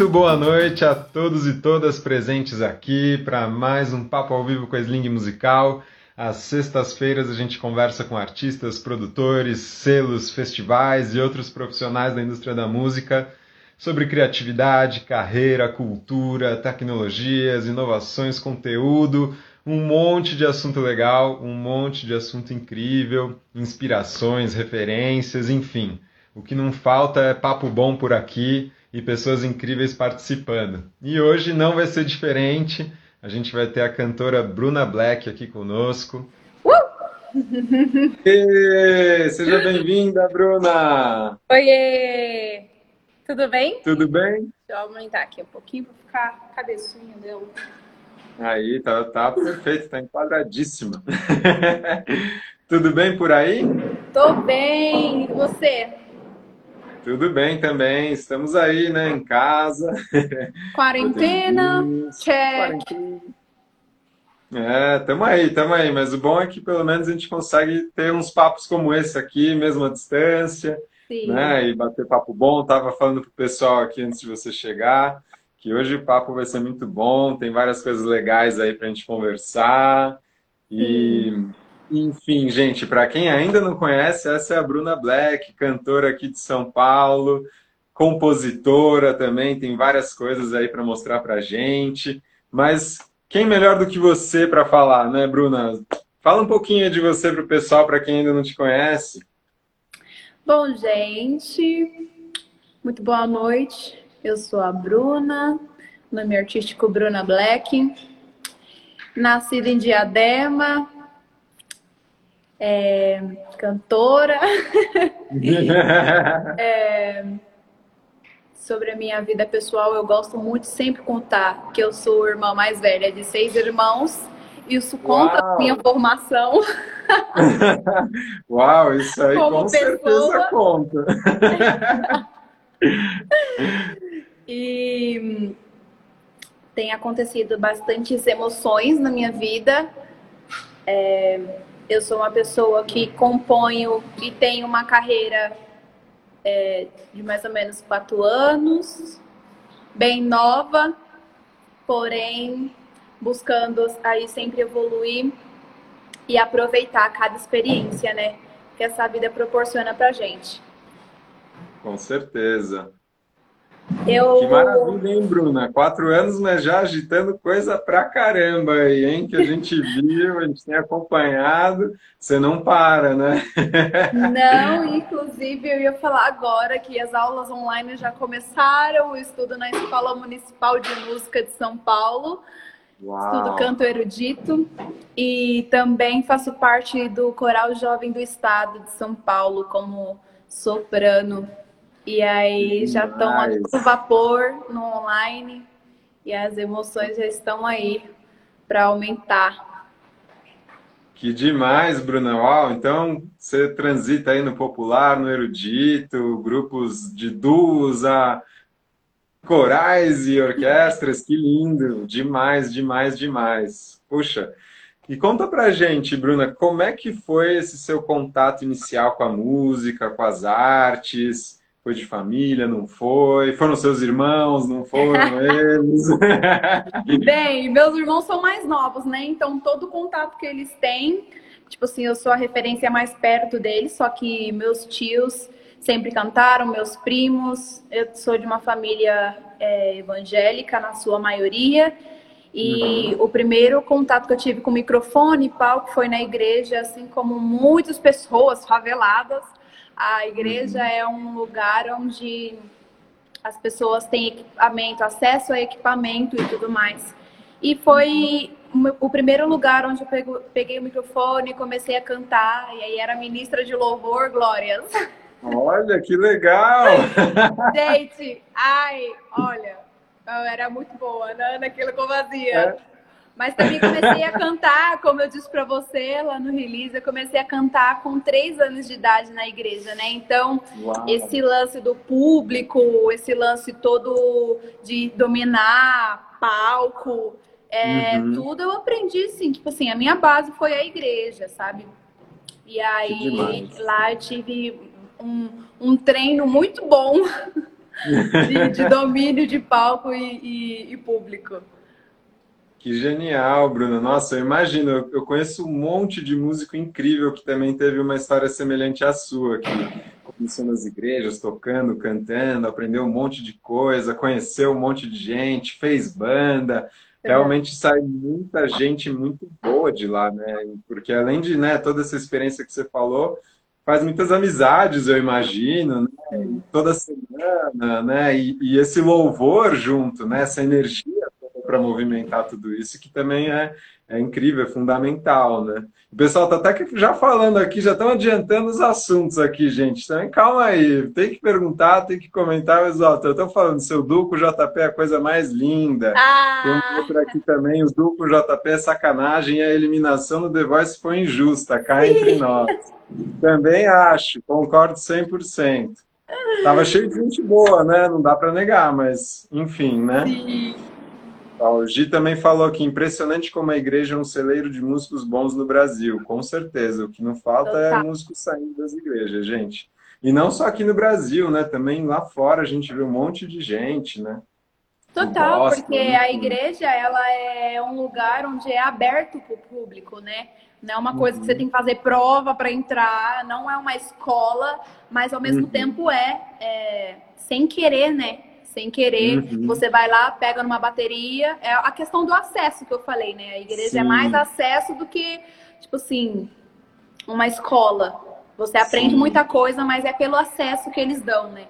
Muito boa noite a todos e todas presentes aqui para mais um Papo ao Vivo com a Sling Musical. Às sextas-feiras a gente conversa com artistas, produtores, selos, festivais e outros profissionais da indústria da música sobre criatividade, carreira, cultura, tecnologias, inovações, conteúdo, um monte de assunto legal, um monte de assunto incrível, inspirações, referências, enfim. O que não falta é papo bom por aqui e pessoas incríveis participando. E hoje não vai ser diferente. A gente vai ter a cantora Bruna Black aqui conosco. Uh! Seja bem-vinda, Bruna! Oiê! Tudo bem? Tudo bem? Deixa eu aumentar aqui um pouquinho para ficar cabecinha dela. Aí, tá, tá perfeito, tá enquadradíssima. Tudo bem por aí? Tô bem, e você? Tudo bem também, estamos aí, né, em casa. Quarentena, check. É, tamo aí, tamo aí, mas o bom é que pelo menos a gente consegue ter uns papos como esse aqui, mesmo à distância, Sim. né, e bater papo bom. Tava falando pro pessoal aqui antes de você chegar, que hoje o papo vai ser muito bom, tem várias coisas legais aí pra gente conversar. E. Enfim, gente, para quem ainda não conhece, essa é a Bruna Black, cantora aqui de São Paulo, compositora também, tem várias coisas aí para mostrar para gente. Mas quem melhor do que você para falar, né, Bruna? Fala um pouquinho de você para o pessoal, para quem ainda não te conhece. Bom, gente, muito boa noite. Eu sou a Bruna, nome artístico Bruna Black, nascida em Diadema, é, cantora. é, sobre a minha vida pessoal, eu gosto muito de sempre contar que eu sou irmã mais velha de seis irmãos. Isso conta Uau. a minha formação. Uau, isso aí Como com pessoa. certeza conta. e tem acontecido bastantes emoções na minha vida. É, eu sou uma pessoa que componho e tenho uma carreira é, de mais ou menos quatro anos, bem nova, porém buscando aí sempre evoluir e aproveitar cada experiência, né? Que essa vida proporciona pra gente. Com certeza. Eu... Que maravilha, hein, Bruna? Quatro anos, mas já agitando coisa pra caramba aí, hein? Que a gente viu, a gente tem acompanhado. Você não para, né? Não, inclusive eu ia falar agora que as aulas online já começaram, o estudo na Escola Municipal de Música de São Paulo. Uau. Estudo canto erudito e também faço parte do Coral Jovem do Estado de São Paulo como soprano. E aí já estão no vapor no online e as emoções já estão aí para aumentar. Que demais, Bruna. Uau, então você transita aí no popular, no erudito, grupos de duos a corais e orquestras, que lindo! Demais, demais, demais. Puxa, e conta pra gente, Bruna, como é que foi esse seu contato inicial com a música, com as artes? Foi de família, não foi? Foram seus irmãos, não foram eles? Bem, meus irmãos são mais novos, né? Então todo o contato que eles têm, tipo assim, eu sou a referência mais perto deles, só que meus tios sempre cantaram, meus primos. Eu sou de uma família é, evangélica, na sua maioria. E uhum. o primeiro contato que eu tive com microfone e palco foi na igreja, assim como muitas pessoas faveladas a igreja é um lugar onde as pessoas têm equipamento, acesso a equipamento e tudo mais. E foi o primeiro lugar onde eu peguei o microfone e comecei a cantar. E aí era ministra de louvor, Glórias. Olha, que legal! Gente, ai, olha, eu era muito boa né, naquilo que eu fazia. É. Mas também comecei a cantar, como eu disse para você lá no release, eu comecei a cantar com três anos de idade na igreja, né? Então, Uau. esse lance do público, esse lance todo de dominar palco, é, uhum. tudo eu aprendi, assim, tipo assim, a minha base foi a igreja, sabe? E aí lá eu tive um, um treino muito bom de, de, domínio de palco e, e, e, público. Que genial, Bruno. Nossa, eu imagino, eu conheço um monte de músico incrível que também teve uma história semelhante à sua, que começou nas igrejas, tocando, cantando, aprendeu um monte de coisa, conheceu um monte de gente, fez banda. Realmente sai muita gente muito boa de lá, né? Porque além de né, toda essa experiência que você falou, faz muitas amizades, eu imagino, né? toda semana, né? E, e, esse louvor junto, né? Essa energia para movimentar tudo isso, que também é, é incrível, é fundamental, né? O pessoal tá até já falando aqui, já estão adiantando os assuntos aqui, gente. Então, calma aí, tem que perguntar, tem que comentar, mas ó, eu tô falando, seu Duco JP é a coisa mais linda. Ah. Tem um outro aqui também, o Duco JP é sacanagem e a eliminação do The Voice foi injusta, cá Sim. entre nós. Também acho, concordo 100%. Tava cheio de gente boa, né? Não dá para negar, mas enfim, né? Sim. O Gi também falou que impressionante como a igreja é um celeiro de músicos bons no Brasil. Com certeza. O que não falta é músicos saindo das igrejas, gente. E não só aqui no Brasil, né? Também lá fora a gente vê um monte de gente, né? Total, gosta, porque né? a igreja ela é um lugar onde é aberto para o público, né? Não é uma coisa uhum. que você uhum. tem que fazer prova para entrar, não é uma escola, mas ao mesmo uhum. tempo é, é sem querer, né? Sem querer. Uhum. Você vai lá, pega numa bateria. É a questão do acesso que eu falei, né? A igreja é Sim. é mais acesso do que, tipo assim, uma escola. Você aprende Sim. muita coisa, mas é pelo acesso que eles dão, né?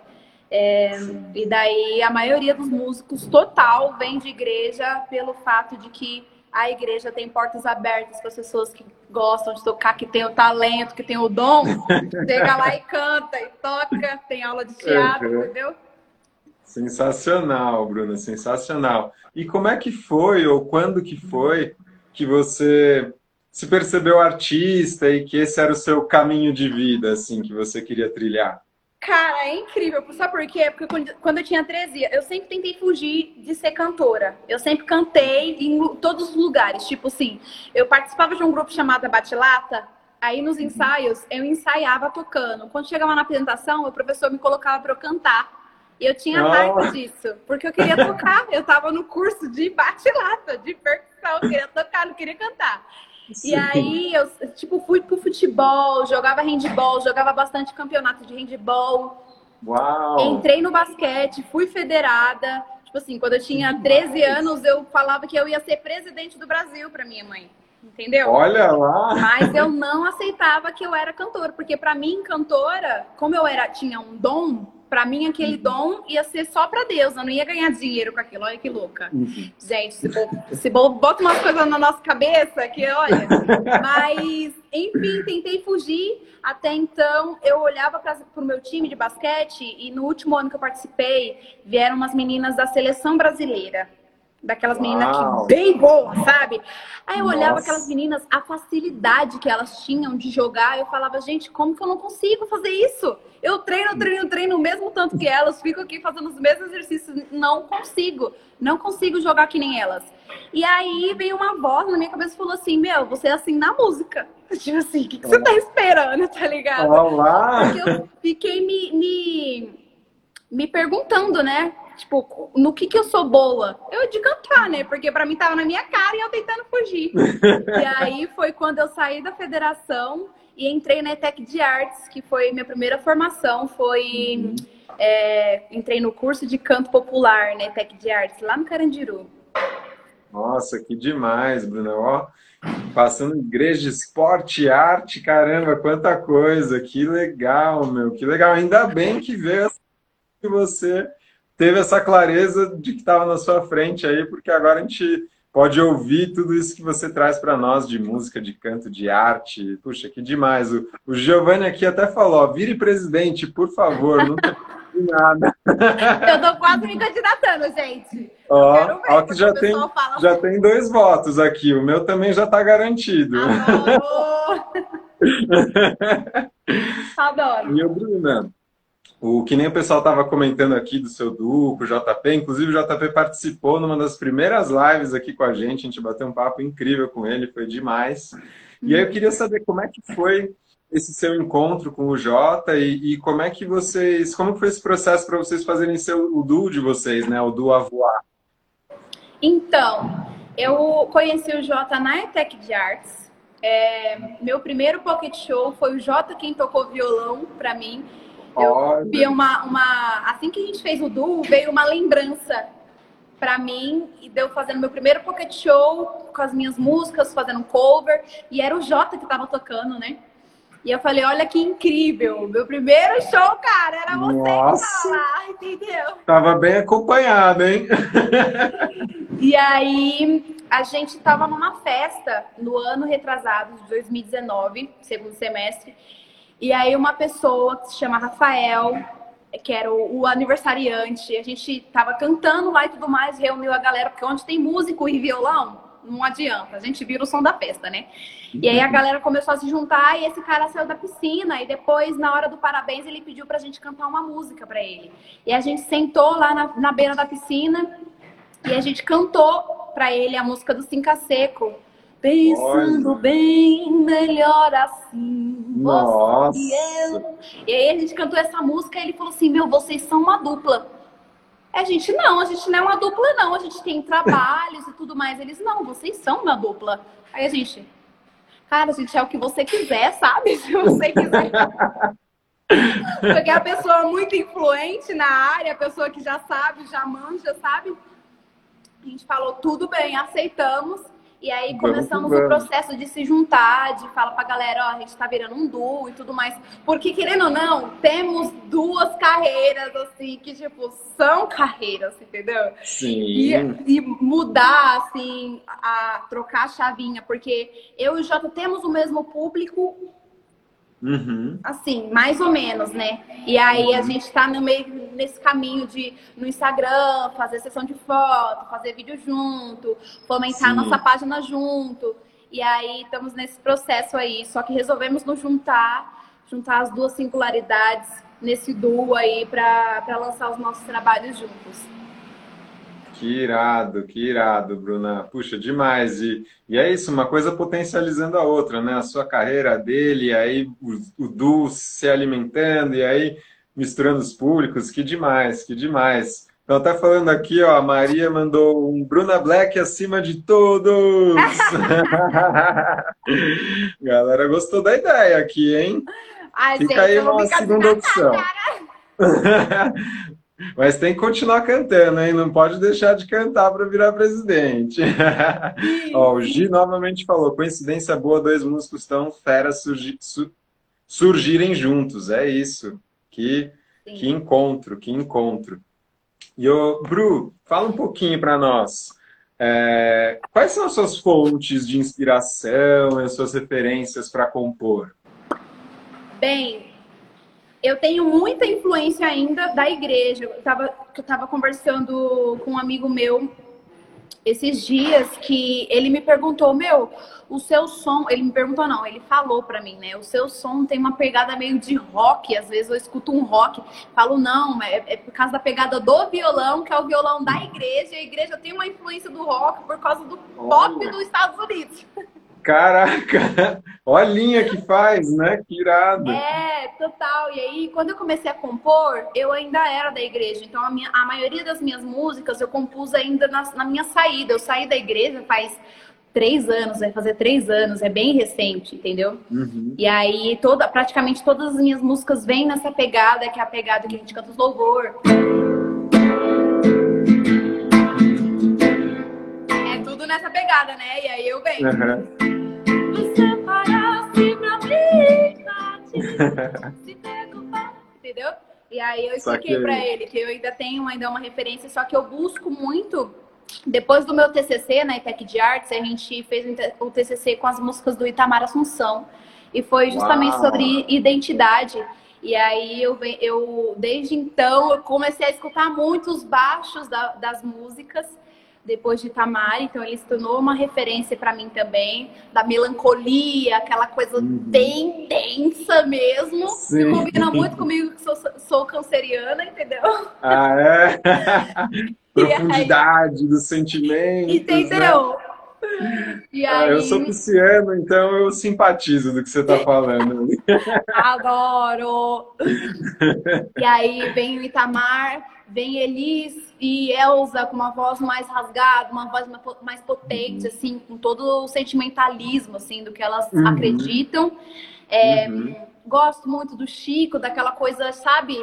É, e daí a maioria dos músicos total vem de igreja pelo fato de que a igreja tem portas abertas para as pessoas que gostam de tocar, que tem o talento, que tem o dom. Chega lá e canta e toca, tem aula de teatro, uhum. entendeu? Sensacional, Bruna, sensacional. E como é que foi, ou quando que foi, que você se percebeu artista e que esse era o seu caminho de vida, assim, que você queria trilhar? Cara, é incrível. Sabe por quê? Porque quando eu tinha 13, eu sempre tentei fugir de ser cantora. Eu sempre cantei em todos os lugares. Tipo assim, eu participava de um grupo chamado Batilata. Aí nos ensaios, eu ensaiava tocando. Quando chegava na apresentação, o professor me colocava para eu cantar. E eu tinha raiva disso, porque eu queria tocar. Eu tava no curso de bate-lata, de percussão, eu queria tocar, não queria cantar. Sim. E aí eu, tipo, fui pro futebol, jogava handball, jogava bastante campeonato de handball. Uau! Entrei no basquete, fui federada. Tipo assim, quando eu tinha 13 anos, eu falava que eu ia ser presidente do Brasil para minha mãe. Entendeu? Olha lá! Mas eu não aceitava que eu era cantora, porque para mim, cantora, como eu era tinha um dom, para mim, aquele uhum. dom ia ser só para Deus, eu não ia ganhar dinheiro com aquilo. Olha que louca. Uhum. Gente, se, se bota umas coisas na nossa cabeça que, olha. Mas, enfim, tentei fugir. Até então, eu olhava para o meu time de basquete e no último ano que eu participei, vieram umas meninas da seleção brasileira daquelas meninas que bem boas, sabe? Aí eu Nossa. olhava aquelas meninas, a facilidade que elas tinham de jogar, eu falava, gente, como que eu não consigo fazer isso? Eu treino, treino, treino o mesmo tanto que elas, fico aqui fazendo os mesmos exercícios, não consigo, não consigo jogar que nem elas. E aí veio uma voz na minha cabeça e falou assim: Meu, você é assim na música. Tipo assim, o que, que você tá esperando, tá ligado? Olá. Porque eu fiquei me, me, me perguntando, né? Tipo, no que que eu sou boa? Eu de cantar, né? Porque para mim tava na minha cara e eu tentando fugir. e aí foi quando eu saí da federação e entrei na ETEC de Artes, que foi minha primeira formação. Foi. Uhum. É, entrei no curso de canto popular na ETEC de Artes, lá no Carandiru. Nossa, que demais, Bruna. Ó, passando igreja esporte arte, caramba, quanta coisa. Que legal, meu. Que legal. Ainda bem que veio que você teve essa clareza de que estava na sua frente aí, porque agora a gente pode ouvir tudo isso que você traz para nós de música, de canto, de arte. Puxa, que demais. O, o Giovanni aqui até falou: ó, vire presidente, por favor, não tem nada. Eu tô quase me candidatando, gente. Ó, ver, ó que já tem, já assim. tem dois votos aqui. O meu também já está garantido. Adoro. E o Bruna, o que nem o pessoal estava comentando aqui do seu duplo, JP, inclusive o JP participou numa das primeiras lives aqui com a gente, a gente bateu um papo incrível com ele, foi demais. E aí eu queria saber como é que foi esse seu encontro com o Jota e, e, como é que vocês, como foi esse processo para vocês fazerem seu, o duo de vocês, né, o duo Avoar? Então, eu conheci o Jota na ETEC de Artes. É, meu primeiro pocket show foi o Jota quem tocou violão para mim. Eu vi uma, uma, assim que a gente fez o duo, veio uma lembrança para mim e deu fazendo meu primeiro pocket show com as minhas músicas, fazendo um cover e era o Jota que tava tocando, né? E eu falei, olha que incrível, meu primeiro show, cara, era você Nossa. que tava lá, entendeu? Tava bem acompanhado, hein? e aí a gente tava numa festa no ano retrasado de 2019, segundo semestre. E aí uma pessoa que se chama Rafael, que era o, o, aniversariante, a gente tava cantando lá e tudo mais, reuniu a galera, porque onde tem músico e violão, não adianta, a gente vira o som da festa, né? E aí a galera começou a se juntar e esse cara saiu da piscina e depois, na hora do parabéns, ele pediu pra gente cantar uma música pra ele. E a gente sentou lá na, na beira da piscina e a gente cantou pra ele a música do Cinca Seco. Pensando Olha. bem, melhor assim. Nossa. E, eu. e aí a gente cantou essa música e ele falou assim: Meu, vocês são uma dupla. A gente não, a gente não é uma dupla, não. A gente tem trabalhos e tudo mais. Eles, não, vocês são uma dupla. Aí a gente, cara, a gente é o que você quiser, sabe? Se você quiser. Porque a pessoa muito influente na área, a pessoa que já sabe, já manja, sabe? A gente falou, tudo bem, aceitamos. E aí começamos o processo de se juntar, de falar pra galera, ó, a gente tá virando um duo e tudo mais. Porque, querendo ou não, temos duas carreiras, assim, que, tipo, são carreiras, entendeu? Sim. E, e mudar, assim, a trocar a chavinha, porque eu e o Jota temos o mesmo público, Uhum. Assim, mais ou menos, né? E aí a gente tá no meio nesse caminho de no Instagram fazer sessão de foto, fazer vídeo junto, fomentar Sim. nossa página junto. E aí estamos nesse processo aí, só que resolvemos nos juntar, juntar as duas singularidades nesse duo aí para lançar os nossos trabalhos juntos. Que irado, que irado, Bruna. Puxa, demais. E, e é isso, uma coisa potencializando a outra, né? A sua carreira dele, aí o, o Du se alimentando, e aí misturando os públicos. Que demais, que demais. Então tá falando aqui, ó, a Maria mandou um Bruna Black acima de todos. Galera gostou da ideia aqui, hein? Ai, Fica gente, aí uma segunda opção. Mas tem que continuar cantando, hein? Não pode deixar de cantar para virar presidente. Ó, o Gi novamente falou: coincidência boa, dois músicos tão feras surgi su surgirem juntos. É isso. Que, que encontro, que encontro. E o Bru, fala um pouquinho para nós. É, quais são as suas fontes de inspiração, as suas referências para compor? Bem, eu tenho muita influência ainda da igreja. Eu estava conversando com um amigo meu esses dias que ele me perguntou, meu, o seu som, ele me perguntou não, ele falou para mim, né? O seu som tem uma pegada meio de rock, às vezes eu escuto um rock, falo não, é, é por causa da pegada do violão, que é o violão da igreja, e a igreja tem uma influência do rock por causa do pop dos Estados Unidos. Caraca, olha a linha que faz, né? Que irado. É, total. E aí, quando eu comecei a compor, eu ainda era da igreja. Então, a, minha, a maioria das minhas músicas eu compus ainda na, na minha saída. Eu saí da igreja faz três anos, vai fazer três anos, é bem recente, entendeu? Uhum. E aí, toda, praticamente todas as minhas músicas vêm nessa pegada, que é a pegada que a gente canta os louvor. É tudo nessa pegada, né? E aí eu venho. Uhum. Entendeu? E aí eu expliquei que... para ele que eu ainda tenho ainda uma referência, só que eu busco muito. Depois do meu TCC na ITEC de Artes, a gente fez o TCC com as músicas do Itamar Assunção. E foi justamente Uau. sobre identidade. E aí eu, eu, desde então, eu comecei a escutar muitos baixos da, das músicas depois de Tamar, então ele se tornou uma referência para mim também, da melancolia, aquela coisa uhum. bem densa mesmo, Sim. combina muito comigo que sou, sou canceriana, entendeu? Ah, é? Profundidade aí, do sentimento. Entendeu? Né? E aí... Ah, eu sou pisciano, então eu simpatizo do que você está falando. Adoro! e aí vem o Itamar, vem Elis e Elza com uma voz mais rasgada, uma voz mais potente, uhum. assim, com todo o sentimentalismo, assim, do que elas uhum. acreditam. É, uhum. Gosto muito do Chico, daquela coisa, sabe?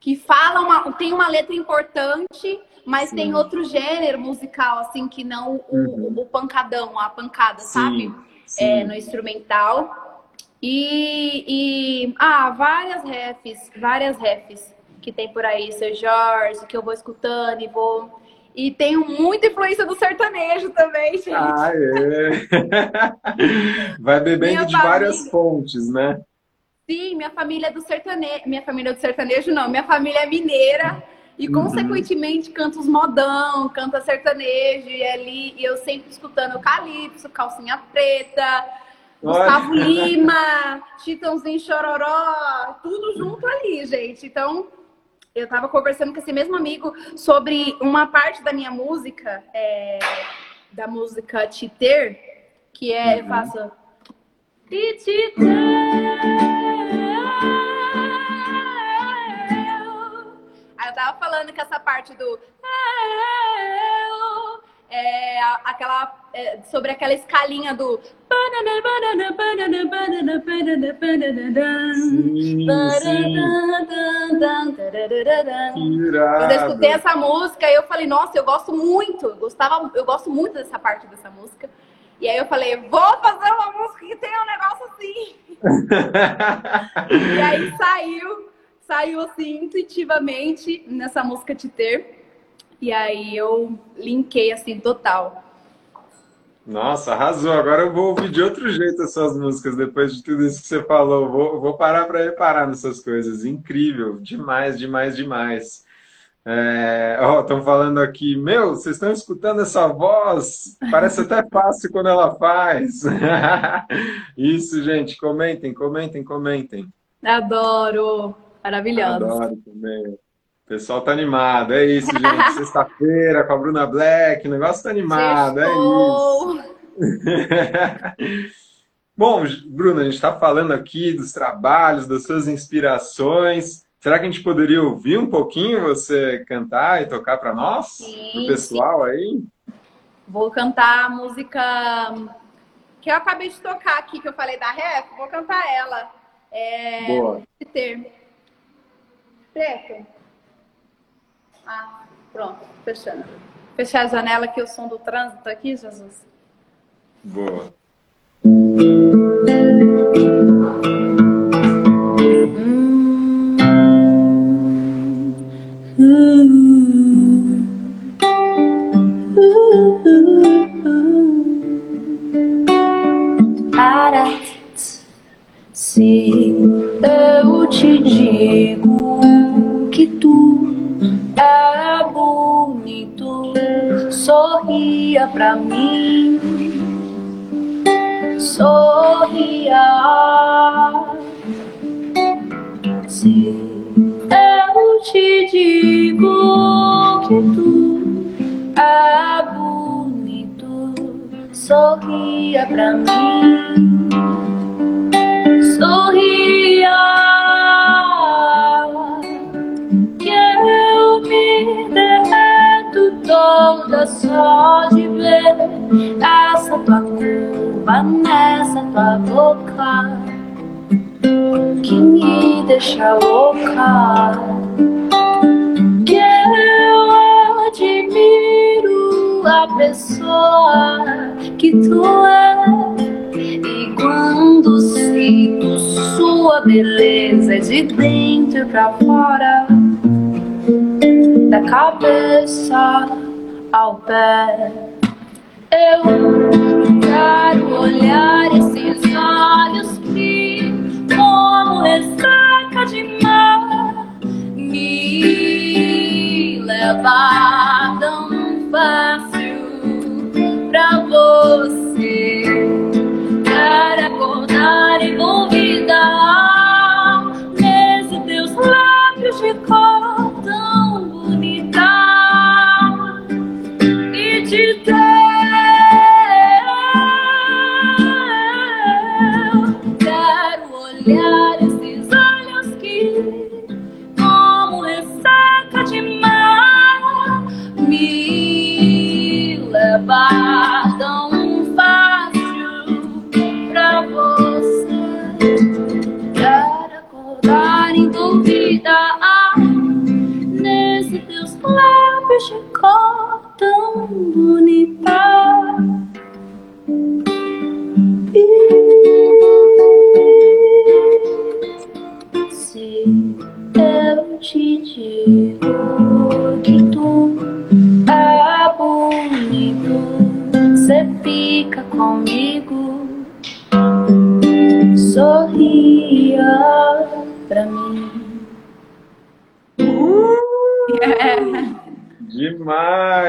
Que fala uma, tem uma letra importante, mas Sim. tem outro gênero musical, assim, que não o, uhum. o pancadão, a pancada, Sim. sabe? Sim. É, no instrumental. E, e, ah, várias refs, várias refs que tem por aí, seu Jorge, que eu vou escutando e vou. E tenho muita influência do sertanejo também, gente. Ah, é. Vai bebendo minha de família... várias fontes, né? Sim, minha família é do sertanejo. Minha família é do sertanejo, não. Minha família é mineira. E, uhum. consequentemente, canta os modão, canta sertanejo. E ali, e eu sempre escutando o Calypso, Calcinha Preta, Gustavo Lima, Chitãozinho Chororó, tudo junto ali, gente. Então, eu estava conversando com esse mesmo amigo sobre uma parte da minha música, é, da música Titer, que é, uhum. eu faço. Titer. Aí eu tava falando que essa parte do é, aquela, é, sobre aquela escalinha do. Sim, Quando eu escutei essa música, eu falei, nossa, eu gosto muito, gostava, eu gosto muito dessa parte dessa música. E aí eu falei, vou fazer uma música que tenha um negócio assim. e aí saiu, saiu assim, intuitivamente, nessa música Te Ter. E aí eu linkei assim total. Nossa, arrasou. Agora eu vou ouvir de outro jeito as suas músicas depois de tudo isso que você falou. Vou, vou parar para reparar nessas coisas. Incrível, demais, demais, demais. Estão é... falando aqui, meu, vocês estão escutando essa voz? Parece até fácil quando ela faz. Isso, gente, comentem, comentem, comentem. Adoro, maravilhoso. Adoro também pessoal tá animado, é isso, gente. Sexta-feira com a Bruna Black, o negócio tá animado, é isso. Bom, Bruna, a gente está falando aqui dos trabalhos, das suas inspirações. Será que a gente poderia ouvir um pouquinho você cantar e tocar para nós, para o pessoal aí? Vou cantar a música que eu acabei de tocar aqui, que eu falei da rap, vou cantar ela. É... Boa. Ter. Preto. Ah, pronto, fechando. Fechar a janela aqui, o som do trânsito aqui, Jesus. Boa. Para se eu te digo pra mim, sorria. Se eu te digo que tu é bonito, sorria pra mim, sorria. toda só de ver essa tua curva nessa tua boca que me deixa louca. Que eu admiro a pessoa que tu é. E quando sinto sua beleza de dentro pra fora da cabeça ao pé. Eu quero olhar esses olhos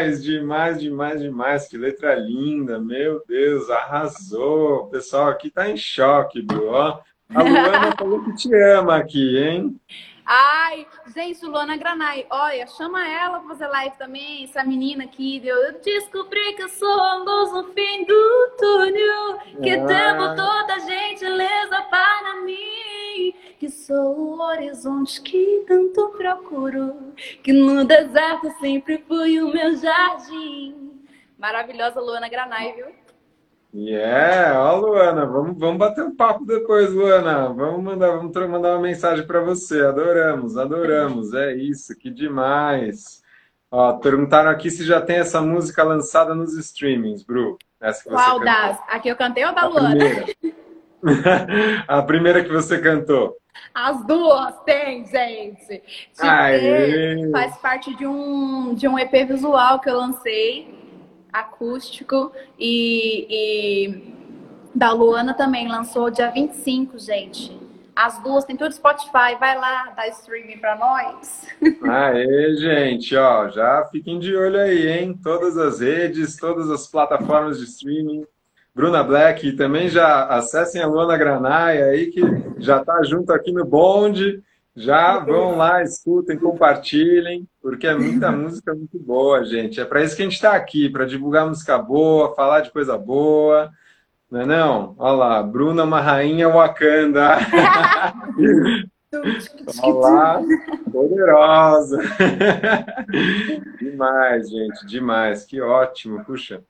Demais, demais, demais, demais. Que letra linda, meu Deus, arrasou. O pessoal aqui tá em choque, Bru. Ó, a Luana falou que te ama aqui, hein? Ai, gente, Luana Granai, olha, chama ela pra fazer live também, essa menina aqui. Eu descobri que eu sou a luz no fim do túnel, que ah. devo toda a gentileza para mim. Que sou o horizonte que tanto procuro, que no deserto sempre fui o meu jardim. Maravilhosa Luana Granai, viu? Yeah, ó, Luana, vamos, vamos bater um papo depois, Luana. Vamos mandar, vamos mandar uma mensagem para você. Adoramos, adoramos. É isso, que demais. Ó, perguntaram aqui se já tem essa música lançada nos streamings, Bru. Essa que você Qual das? Aqui eu cantei ou da A Luana? Primeira. A primeira que você cantou. As duas tem, gente. Tipo, faz parte de um, de um EP visual que eu lancei acústico e, e da Luana também lançou dia 25, gente. As duas tem tudo Spotify, vai lá, dá streaming para nós. Aê, gente, ó, já fiquem de olho aí, hein? Todas as redes, todas as plataformas de streaming. Bruna Black, também já acessem a Luana Granai aí, que já tá junto aqui no bonde. Já vão lá, escutem, compartilhem, porque é muita música muito boa, gente. É para isso que a gente está aqui, para divulgar música boa, falar de coisa boa. Não é não? Olha lá, Bruna, uma rainha Wakanda. Olá, poderosa. demais, gente, demais. Que ótimo, puxa,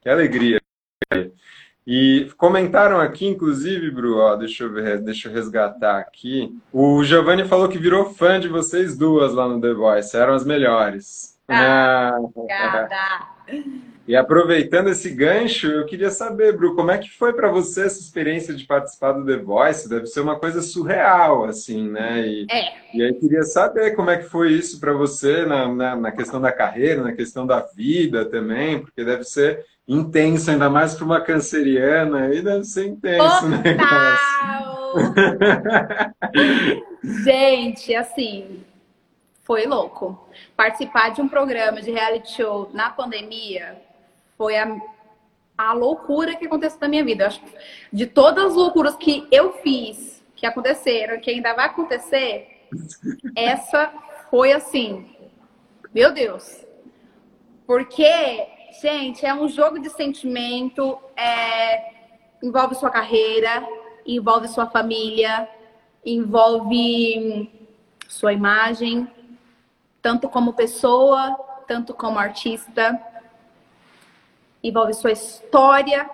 que alegria. E comentaram aqui, inclusive, Bru, ó, deixa eu ver, deixa eu resgatar aqui. O Giovanni falou que virou fã de vocês duas lá no The Voice, eram as melhores. Ah, ah. E aproveitando esse gancho, eu queria saber, Bru, como é que foi para você essa experiência de participar do The Voice? Deve ser uma coisa surreal, assim, né? E, é. e aí queria saber como é que foi isso para você na, na, na questão da carreira, na questão da vida também, porque deve ser intenso, ainda mais para uma canceriana, aí deve ser intenso, né? Gente, assim, foi louco. Participar de um programa de reality show na pandemia foi a, a loucura que aconteceu na minha vida. Acho de todas as loucuras que eu fiz, que aconteceram, que ainda vai acontecer, essa foi assim, meu Deus. Porque Gente, é um jogo de sentimento, é... envolve sua carreira, envolve sua família, envolve sua imagem, tanto como pessoa, tanto como artista, envolve sua história,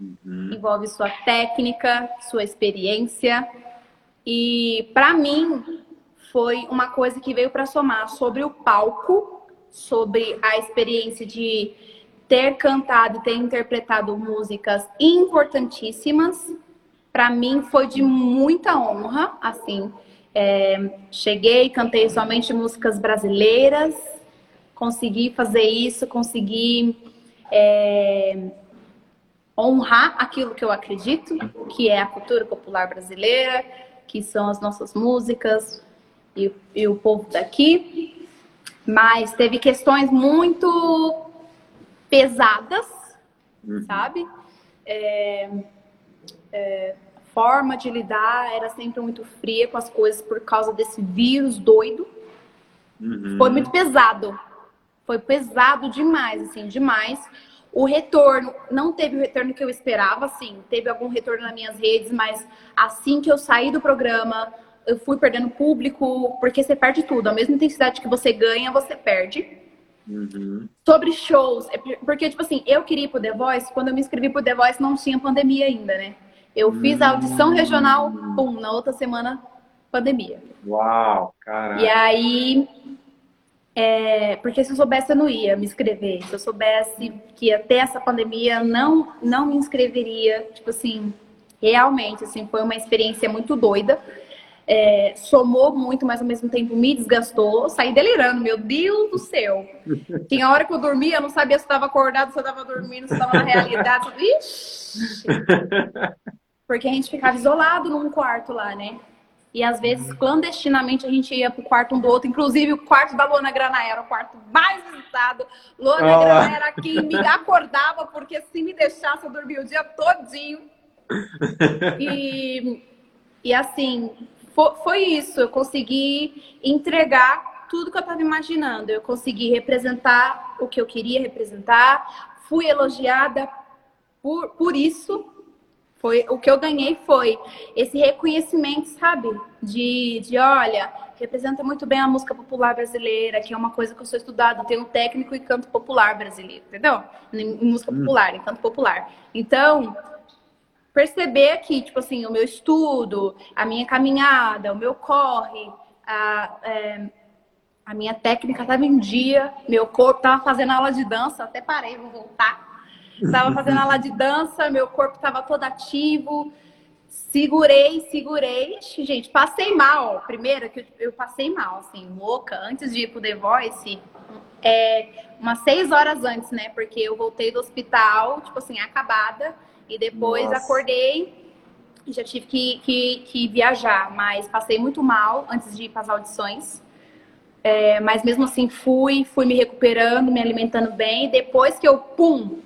uhum. envolve sua técnica, sua experiência. E para mim foi uma coisa que veio para somar sobre o palco sobre a experiência de ter cantado e ter interpretado músicas importantíssimas. Para mim foi de muita honra, assim. É, cheguei, cantei somente músicas brasileiras, consegui fazer isso, consegui é, honrar aquilo que eu acredito, que é a cultura popular brasileira, que são as nossas músicas e, e o povo daqui. Mas teve questões muito pesadas, uhum. sabe? É, é, forma de lidar era sempre muito fria com as coisas por causa desse vírus doido. Uhum. Foi muito pesado. Foi pesado demais, assim, demais. O retorno, não teve o retorno que eu esperava, assim. Teve algum retorno nas minhas redes, mas assim que eu saí do programa, eu fui perdendo público, porque você perde tudo. A mesma intensidade que você ganha, você perde. Uhum. Sobre shows, é porque, tipo assim, eu queria ir pro The Voice, quando eu me inscrevi pro The Voice não tinha pandemia ainda, né? Eu uhum. fiz a audição regional, pum, na outra semana, pandemia. Uau, caralho. E aí, é, porque se eu soubesse eu não ia me inscrever. Se eu soubesse que ter essa pandemia, não, não me inscreveria. Tipo assim, realmente, assim, foi uma experiência muito doida é, somou muito, mas ao mesmo tempo me desgastou. Saí delirando, meu Deus do céu. Tinha hora que eu dormia, eu não sabia se estava acordado, se eu estava dormindo, se estava na realidade. Ixi. Porque a gente ficava isolado num quarto lá, né? E às vezes, clandestinamente, a gente ia pro quarto um do outro. Inclusive, o quarto da Luana Grana era o quarto mais visitado. Luana oh. Grana era quem me acordava, porque se me deixasse, eu dormia o dia todinho. E, e assim, foi, isso. Eu consegui entregar tudo que eu estava imaginando. Eu consegui representar o que eu queria representar. Fui elogiada por, por isso. Foi o que eu ganhei foi esse reconhecimento, sabe? De, de olha, representa muito bem a música popular brasileira, que é uma coisa que eu sou estudada, tenho técnico em canto popular brasileiro, entendeu? Em música hum. popular, em canto popular. Então, perceber que, tipo assim, o meu estudo, a minha caminhada, o meu corre, a, é, a minha técnica estava em dia, meu corpo estava fazendo aula de dança, até parei, vou voltar. Estava fazendo aula de dança, meu corpo estava todo ativo. Segurei, segurei. Gente, passei mal. Primeiro que eu, passei mal, assim, louca, antes de ir pro The Voice, é, umas seis horas antes, né? Porque eu voltei do hospital, tipo assim, acabada. E depois Nossa. acordei e já tive que, que, que, viajar, mas passei muito mal antes de ir para as audições. É, mas mesmo assim fui, fui me recuperando, me alimentando bem. Depois que eu, pum,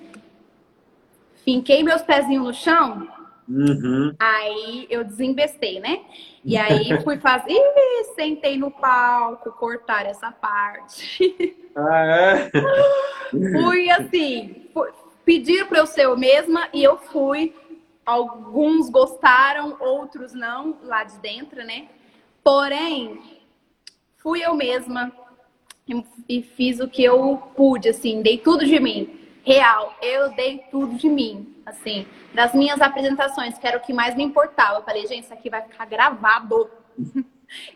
finquei meus pezinhos no chão, uhum. aí eu desembestei, né? E aí fui fazer, Ih, sentei no palco, cortar essa parte. Ah, é? fui assim, fui, pediram para eu ser eu mesma e eu fui. Alguns gostaram, outros não, lá de dentro, né? Porém, fui eu mesma e fiz o que eu pude, assim, dei tudo de mim. Real, eu dei tudo de mim, assim, das minhas apresentações, que era o que mais me importava. Eu falei, gente, isso aqui vai ficar gravado.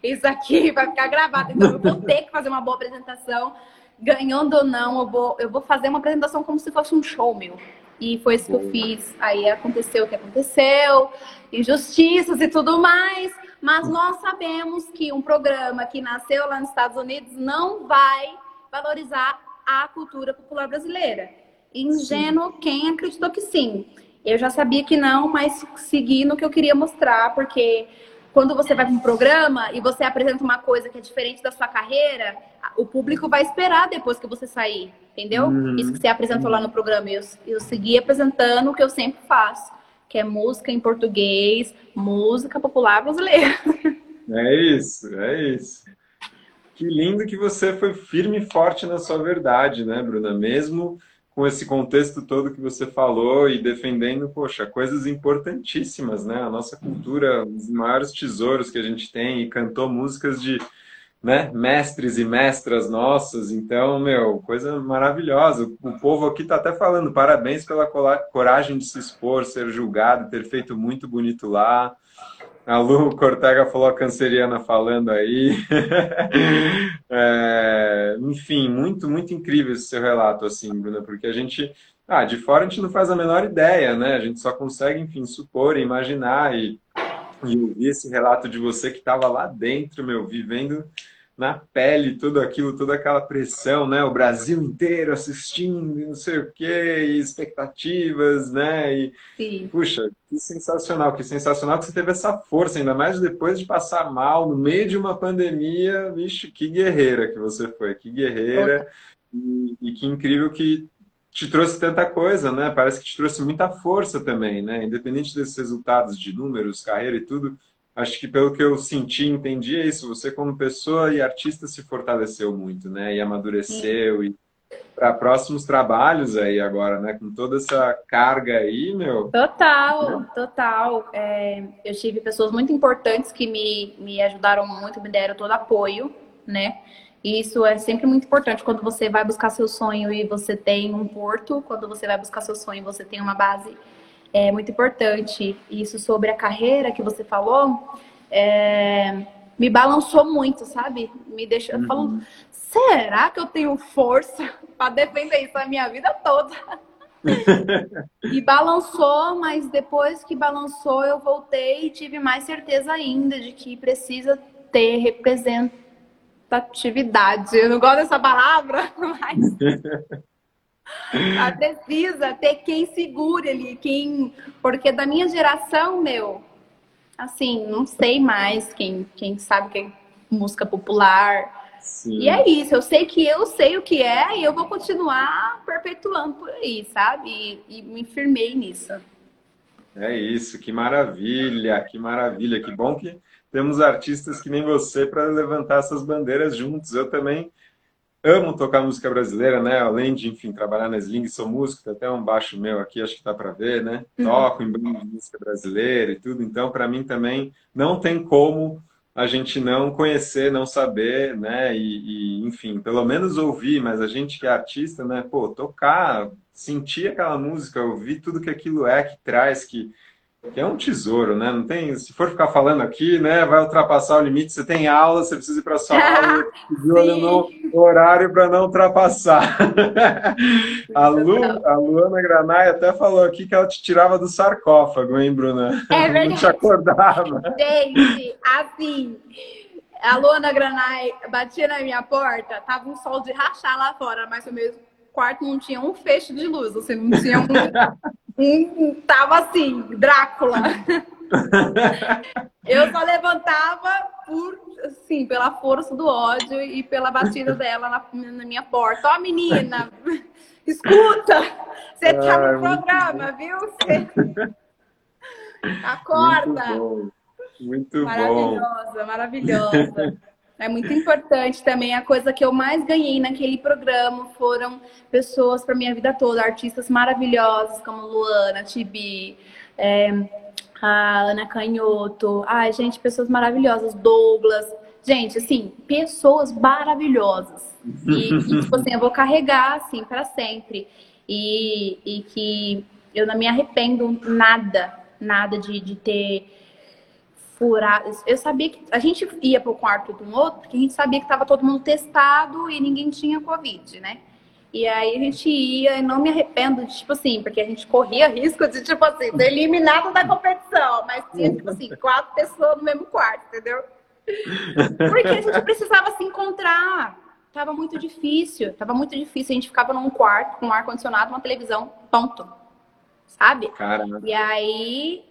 isso aqui vai ficar gravado, então eu vou ter que fazer uma boa apresentação ganhando ou não, eu vou, eu vou fazer uma apresentação como se fosse um show meu. E foi isso que eu fiz. Aí aconteceu o que aconteceu, injustiças e tudo mais. Mas nós sabemos que um programa que nasceu lá nos Estados Unidos não vai valorizar a cultura popular brasileira. Ingênuo sim. quem acreditou que sim. Eu já sabia que não, mas segui no que eu queria mostrar, porque quando você vai para um programa e você apresenta uma coisa que é diferente da sua carreira, o público vai esperar depois que você sair, entendeu? Uhum. Isso que você apresentou lá no programa. Eu, eu segui apresentando o que eu sempre faço, que é música em português, música popular brasileira. É isso, é isso. Que lindo que você foi firme e forte na sua verdade, né, Bruna? Mesmo com esse contexto todo que você falou e defendendo, poxa, coisas importantíssimas, né? A nossa cultura, os maiores tesouros que a gente tem e cantou músicas de né, mestres e mestras nossas. Então, meu, coisa maravilhosa. O povo aqui tá até falando parabéns pela coragem de se expor, ser julgado, ter feito muito bonito lá. A Lu Cortega falou a canceriana falando aí. é, enfim, muito, muito incrível esse seu relato, assim, Bruna, porque a gente, ah, de fora a gente não faz a menor ideia, né? A gente só consegue, enfim, supor, imaginar e, e ouvir esse relato de você que estava lá dentro, meu, vivendo na pele tudo aquilo, toda aquela pressão, né? O Brasil inteiro assistindo, não sei o quê, e expectativas, né? E, Sim. puxa, que sensacional, que sensacional que você teve essa força, ainda mais depois de passar mal no meio de uma pandemia. Vixe, que guerreira que você foi, que guerreira. E, e que incrível que te trouxe tanta coisa, né? Parece que te trouxe muita força também, né? Independente desses resultados de números, carreira e tudo, acho que pelo que eu senti, entendi é isso. Você como pessoa e artista se fortaleceu muito, né? E amadureceu Sim. e para próximos trabalhos aí agora, né? Com toda essa carga aí, meu. Total, total. É, eu tive pessoas muito importantes que me, me ajudaram muito, me deram todo apoio, né? E isso é sempre muito importante quando você vai buscar seu sonho e você tem um porto, quando você vai buscar seu sonho você tem uma base é muito importante. Isso sobre a carreira que você falou, é, me balançou muito, sabe? Me deixou uhum. falando, será que eu tenho força para defender isso a minha vida toda? e balançou, mas depois que balançou, eu voltei e tive mais certeza ainda de que precisa ter representatividade. Eu não gosto dessa palavra, mas Mas precisa ter quem segure ali, quem. Porque da minha geração, meu, assim, não sei mais quem, quem sabe que é música popular. Sim. E é isso, eu sei que eu sei o que é e eu vou continuar perpetuando por aí, sabe? E, e me firmei nisso. É isso, que maravilha, que maravilha, que bom que temos artistas que nem você para levantar essas bandeiras juntos. Eu também amo tocar música brasileira, né? Além de, enfim, trabalhar na Sling, sou músico, tem até um baixo meu aqui, acho que tá para ver, né? Uhum. Toco em banda de música brasileira e tudo, então para mim também não tem como a gente não conhecer, não saber, né? E, e, enfim, pelo menos ouvir, mas a gente que é artista, né? Pô, tocar, sentir aquela música, ouvir tudo que aquilo é, que traz, que que é um tesouro, né? Não tem, se for ficar falando aqui, né, vai ultrapassar o limite. Você tem aula, você precisa ir para sua aula, de olho no horário para não ultrapassar. a, Lu, a Luana Granai até falou aqui que ela te tirava do sarcófago, hein, Bruna? É verdade. Não te acordava. Gente, assim, a Luana Granai batia na minha porta, tava um sol de rachar lá fora, mas o meu quarto não tinha um feixe de luz, assim, não tinha um um tava assim, Drácula. Eu só levantava por, assim, pela força do ódio e pela batida dela na, na minha porta. Ó, oh, menina, escuta, você tá no programa, viu? Você... Acorda. Muito bom. Muito maravilhosa, bom. maravilhosa. É muito importante também. A coisa que eu mais ganhei naquele programa foram pessoas para minha vida toda, artistas maravilhosas como Luana, Tibi, é, a Ana Canhoto. Ai, gente, pessoas maravilhosas. Douglas. Gente, assim, pessoas maravilhosas. E, e tipo assim, eu vou carregar, assim, para sempre. E, e que eu não me arrependo nada, nada de, de ter furar. Eu sabia que a gente ia para o quarto de um outro, porque a gente sabia que estava todo mundo testado e ninguém tinha Covid, né? E aí a gente ia, e não me arrependo, de, tipo assim, porque a gente corria risco de, tipo assim, ser eliminado da competição, mas tinha, tipo assim, quatro pessoas no mesmo quarto, entendeu? Porque a gente precisava se encontrar. Tava muito difícil, tava muito difícil. A gente ficava num quarto com um ar-condicionado, uma televisão, ponto. Sabe? Caramba. E aí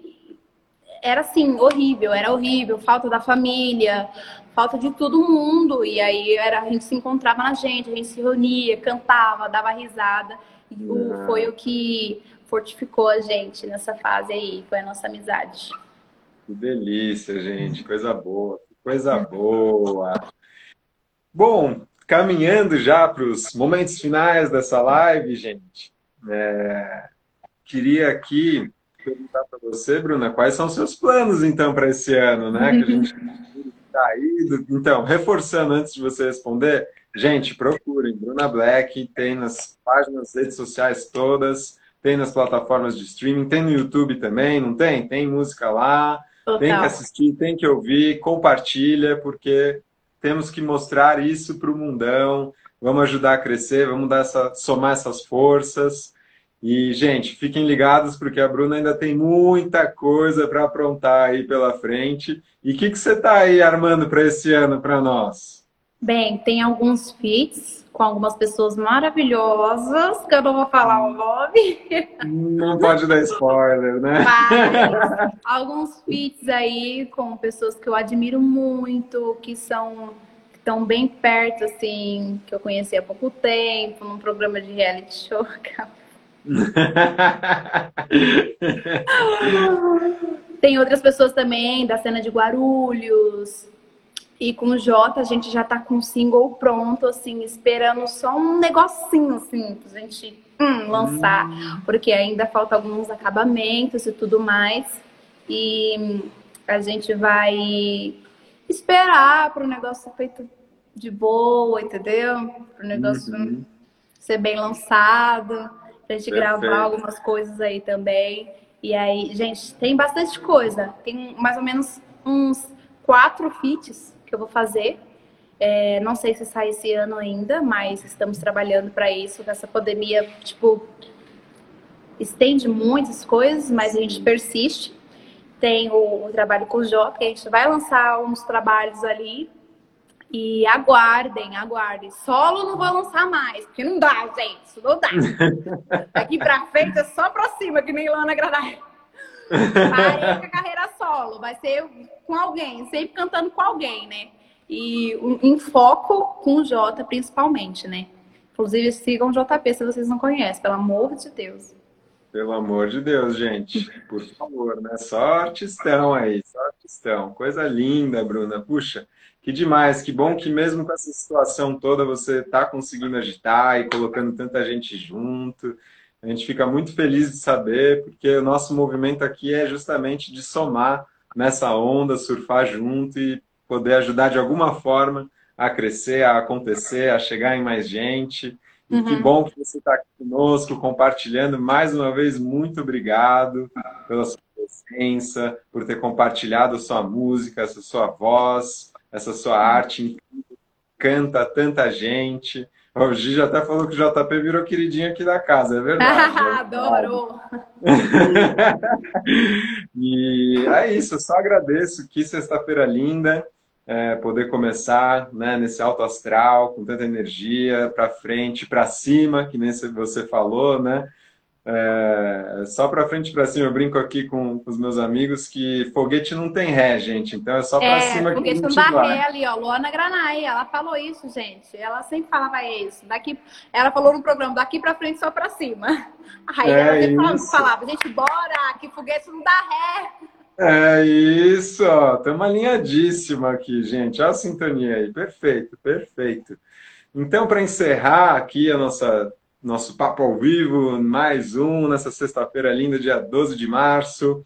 era assim, horrível, era horrível, falta da família, falta de todo mundo. E aí era, a gente se encontrava na gente, a gente se reunia, cantava, dava risada. E uhum. foi o que fortificou a gente nessa fase aí, foi a nossa amizade. Que delícia, gente, coisa boa, coisa boa. Bom, caminhando já para os momentos finais dessa live, gente, é... queria aqui perguntar para você, Bruna, quais são os seus planos, então, para esse ano, né? Que a gente tá ido. Então, reforçando antes de você responder, gente, procurem. Bruna Black tem nas páginas, redes sociais todas, tem nas plataformas de streaming, tem no YouTube também, não tem? Tem música lá, Total. tem que assistir, tem que ouvir, compartilha, porque temos que mostrar isso para o mundão. Vamos ajudar a crescer, vamos dar essa, somar essas forças. E, gente, fiquem ligados porque a Bruna ainda tem muita coisa para aprontar aí pela frente. E o que, que você está aí armando para esse ano para nós? Bem, tem alguns feats com algumas pessoas maravilhosas, que eu não vou falar o nome. Não pode dar spoiler, né? Mas, alguns feats aí com pessoas que eu admiro muito, que são estão bem perto, assim, que eu conheci há pouco tempo, num programa de reality show. Tem outras pessoas também da cena de Guarulhos. E com o Jota a gente já tá com o single pronto, assim, esperando só um negocinho, assim, pra gente hum, lançar. Hum. Porque ainda falta alguns acabamentos e tudo mais. E a gente vai esperar para o negócio ser feito de boa, entendeu? Para o negócio uhum. ser bem lançado pra gente Perfeito. gravar algumas coisas aí também. E aí, gente, tem bastante coisa. Tem mais ou menos uns quatro feats que eu vou fazer. É, não sei se sai esse ano ainda, mas estamos trabalhando para isso. Essa pandemia, tipo, estende muitas coisas, mas a gente persiste. Tem o, o trabalho com o Jó, que a gente vai lançar uns trabalhos ali E aguardem, aguardem. Solo não vou lançar mais, porque não dá, gente. Não dá. Daqui pra frente é só pra cima, que nem Lana Granai. Parei com a carreira solo. Vai ser com alguém, sempre cantando com alguém, né? E em foco com o Jota, principalmente, né? Inclusive, sigam o JP se vocês não conhecem, pelo amor de Deus. Pelo amor de Deus, gente. Por favor, né? Só artistão aí, só artistão. Coisa linda, Bruna. Puxa, que demais, que bom que mesmo com essa situação toda você está conseguindo agitar e colocando tanta gente junto. A gente fica muito feliz de saber, porque o nosso movimento aqui é justamente de somar nessa onda, surfar junto e poder ajudar de alguma forma a crescer, a acontecer, a chegar em mais gente. E uhum. que bom que você está aqui conosco, compartilhando. Mais uma vez, muito obrigado pela sua presença, por ter compartilhado a sua música, essa sua voz essa sua arte canta tanta gente. O Gi já até falou que o JP virou queridinho aqui da casa, é verdade. Adoro! e é isso, só agradeço. Que sexta-feira linda. É, poder começar né, nesse alto astral, com tanta energia, para frente, para cima, que nem você falou, né? É, só para frente e para cima, eu brinco aqui com, com, os meus amigos que foguete não tem ré, gente. Então é só para é, cima foguete que gente não dá ré ali, ó. Luana Granai, ela falou isso, gente. Ela sempre falava isso. Daqui, ela falou no programa, daqui para frente só para cima. Aí é ela sempre falava, gente, bora, que foguete não dá ré. É isso, ó. Estamos alinhadíssima aqui, gente. Olha a sintonia aí. Perfeito, perfeito. Então, para encerrar aqui a nossa nosso papo ao vivo, mais um nessa sexta-feira linda, dia 12 de março.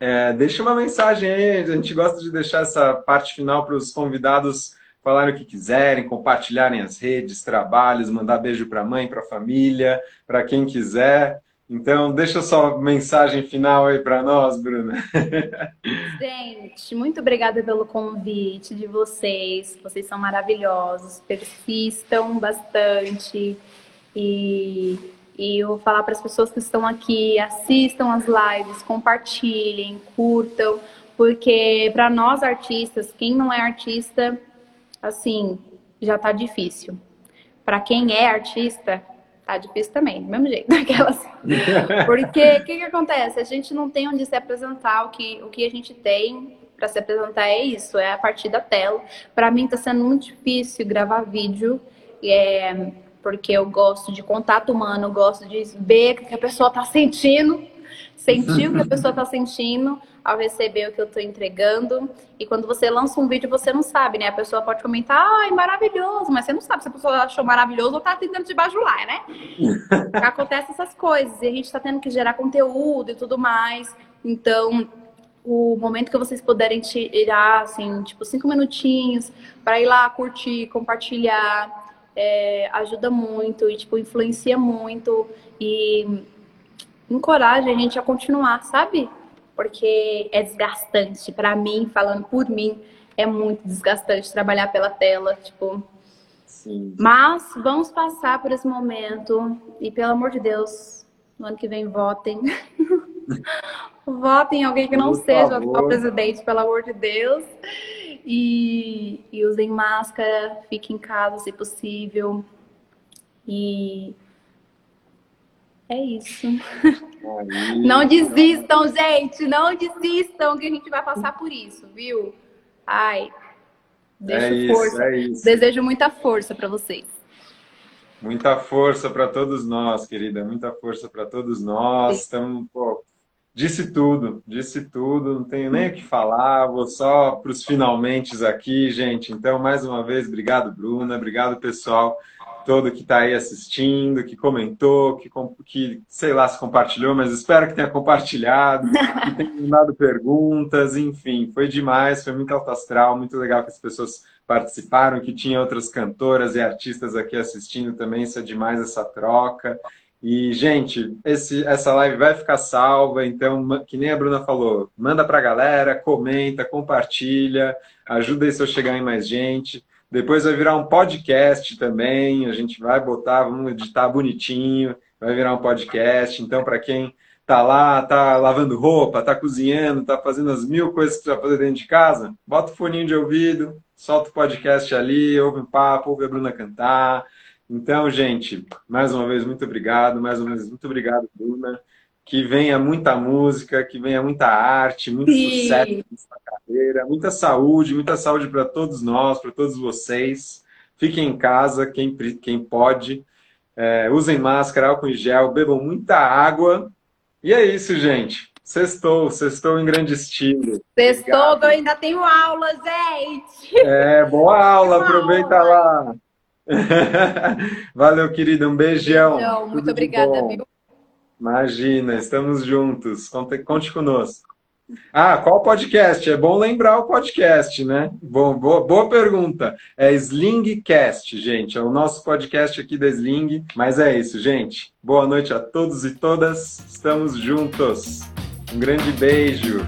É, deixa uma mensagem aí, a gente gosta de deixar essa parte final para os convidados falarem o que quiserem, compartilharem as redes, trabalhos, mandar beijo para a mãe, para a família, para quem quiser. Então, deixa só mensagem final aí para nós, Bruna. Gente, muito obrigada pelo convite de vocês. Vocês são maravilhosos. Persistam bastante. E, e eu vou falar para as pessoas que estão aqui, assistam as lives, compartilhem, curtam, porque para nós artistas, quem não é artista, assim, já tá difícil. Para quem é artista, tá difícil também, do mesmo jeito. Aquelas... Porque o que, que acontece? A gente não tem onde se apresentar, o que, o que a gente tem para se apresentar é isso, é a partir da tela. Para mim está sendo muito difícil gravar vídeo. É, porque eu gosto de contato humano, gosto de ver o que a pessoa está sentindo, sentir o que a pessoa está sentindo ao receber o que eu estou entregando. E quando você lança um vídeo, você não sabe, né? A pessoa pode comentar, ai, maravilhoso, mas você não sabe se a pessoa achou maravilhoso ou está tentando te bajular, né? Acontece essas coisas e a gente está tendo que gerar conteúdo e tudo mais. Então, o momento que vocês puderem tirar, assim, tipo, cinco minutinhos para ir lá curtir, compartilhar, é, ajuda muito e, tipo, influencia muito e encoraja a gente a continuar, sabe? Porque é desgastante. para mim, falando por mim, é muito desgastante trabalhar pela tela, tipo. Sim. Mas vamos passar por esse momento e, pelo amor de Deus, no ano que vem votem. votem em alguém que não por seja o presidente, pelo amor de Deus. E, e usem máscara, fiquem em casa se possível. E é isso. Aí, não desistam, gente. Não desistam que a gente vai passar por isso, viu? Ai, deixo é força. é isso. Desejo muita força para vocês. Muita força para todos nós, querida. Muita força para todos nós. Estamos, Disse tudo, disse tudo, não tenho nem o que falar, vou só para os finalmente aqui, gente. Então, mais uma vez, obrigado, Bruna, obrigado, pessoal todo que está aí assistindo, que comentou, que, que, sei lá se compartilhou, mas espero que tenha compartilhado, que tenha mandado perguntas, enfim, foi demais, foi muito alto astral, muito legal que as pessoas participaram, que tinha outras cantoras e artistas aqui assistindo também, isso é demais essa troca. E, gente, esse, essa live vai ficar salva, então, que nem a Bruna falou, manda para a galera, comenta, compartilha, ajuda isso a chegar em mais gente. Depois vai virar um podcast também, a gente vai botar, vamos editar bonitinho, vai virar um podcast. Então, para quem tá lá, tá lavando roupa, tá cozinhando, tá fazendo as mil coisas que vai fazer dentro de casa, bota o foninho de ouvido, solta o podcast ali, ouve um papo, ouve a Bruna cantar. Então, gente, mais uma vez, muito obrigado. Mais uma vez, muito obrigado, Bruna. Que venha muita música, que venha muita arte, muito Sim. sucesso nessa carreira, muita saúde, muita saúde para todos nós, para todos vocês. Fiquem em casa, quem, quem pode. É, usem máscara, álcool em gel, bebam muita água. E é isso, gente. Sextou, sextou em grande estilo. Sextou, eu ainda tenho aula, gente. É, boa aula, aproveita aula. lá. Valeu, querida, um beijão. beijão muito obrigada, viu? Imagina, estamos juntos. Conte, conte conosco. Ah, qual podcast? É bom lembrar o podcast, né? Bom, boa, boa pergunta. É Slingcast, gente. É o nosso podcast aqui da Sling. Mas é isso, gente. Boa noite a todos e todas. Estamos juntos. Um grande beijo.